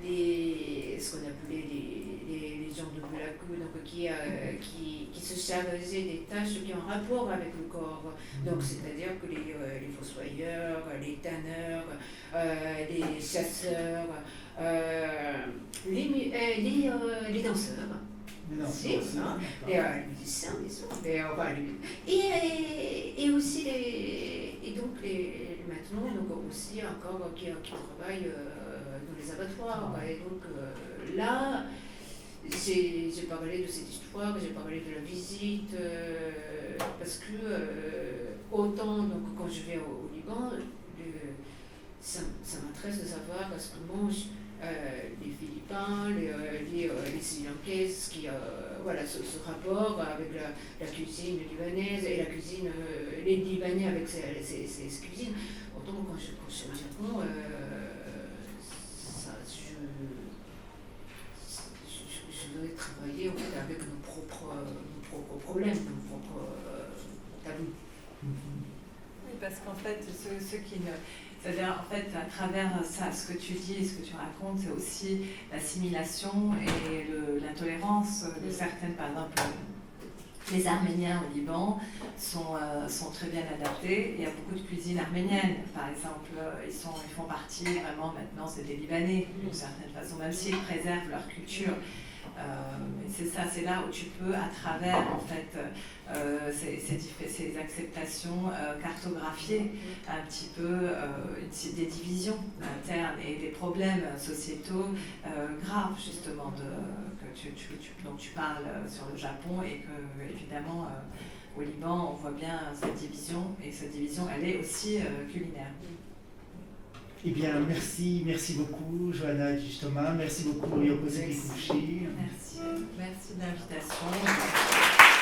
les, ce qu'on appelait les, les, les, gens de Bulaku, donc qui, euh, qui, qui, se chargeaient des tâches qui ont rapport avec le corps. Donc, mhm. c'est-à-dire que les, euh, les fossoyeurs, les tanneurs, euh, les chasseurs, les, les, les danseurs. Les, les, musiciens. Mais, enfin, et, et aussi les, et donc les, maintenant, donc aussi encore qui, qui travaillent les abattoirs. Et donc euh, là, j'ai parlé de cette histoire, j'ai parlé de la visite, euh, parce que euh, autant donc, quand je vais au, Liban, ça, ça m'intéresse de savoir ce que mangent les Philippins, les, les, les Sri Lankais, qui, voilà, ce, rapport avec la, cuisine libanaise et la cuisine, les Libanais avec ces, ces, ces, cuisines. Autant quand je, quand je suis au Japon, travailler avec nos propres, nos propres problèmes, nos propres euh, tabous. Oui, parce qu'en fait, ceux, ceux qui ne. C'est-à-dire, en fait, à travers ça, ce que tu dis, ce que tu racontes, c'est aussi l'assimilation et l'intolérance de certaines, par exemple, les Arméniens au Liban sont, euh, sont très bien adaptés. Il y a beaucoup de cuisine arménienne, par exemple. Ils, sont, ils font partie vraiment maintenant, c'est des Libanais, d'une certaine façon, même s'ils préservent leur culture. Euh, c'est ça, c'est là où tu peux, à travers en fait euh, ces, acceptations, euh, cartographier un petit peu des divisions internes et des problèmes sociétaux graves justement dont tu parles sur le Japon et que évidemment au Liban on voit bien cette division et cette division elle est aussi culinaire. Eh bien, merci, merci beaucoup, Johanna Thomas. Merci beaucoup, Ryoko Sekikuchi. Merci, merci de l'invitation.